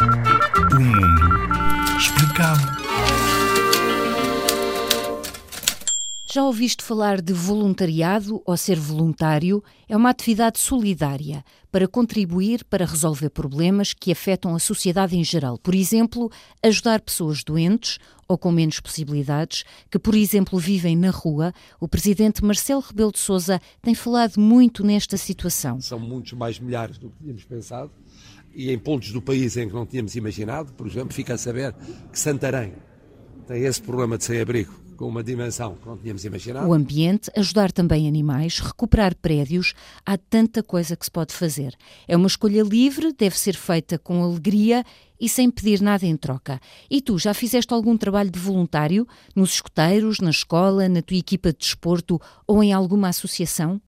O Já ouviste falar de voluntariado ou ser voluntário? É uma atividade solidária para contribuir para resolver problemas que afetam a sociedade em geral. Por exemplo, ajudar pessoas doentes ou com menos possibilidades, que, por exemplo, vivem na rua. O presidente Marcelo Rebelo de Sousa tem falado muito nesta situação. São muitos mais milhares do que tínhamos pensado e em pontos do país em que não tínhamos imaginado. Por exemplo, fica a saber que Santarém tem esse problema de sem-abrigo com uma dimensão que não tínhamos imaginado. O ambiente, ajudar também animais, recuperar prédios, há tanta coisa que se pode fazer. É uma escolha livre, deve ser feita com alegria e sem pedir nada em troca. E tu, já fizeste algum trabalho de voluntário nos escuteiros, na escola, na tua equipa de desporto ou em alguma associação?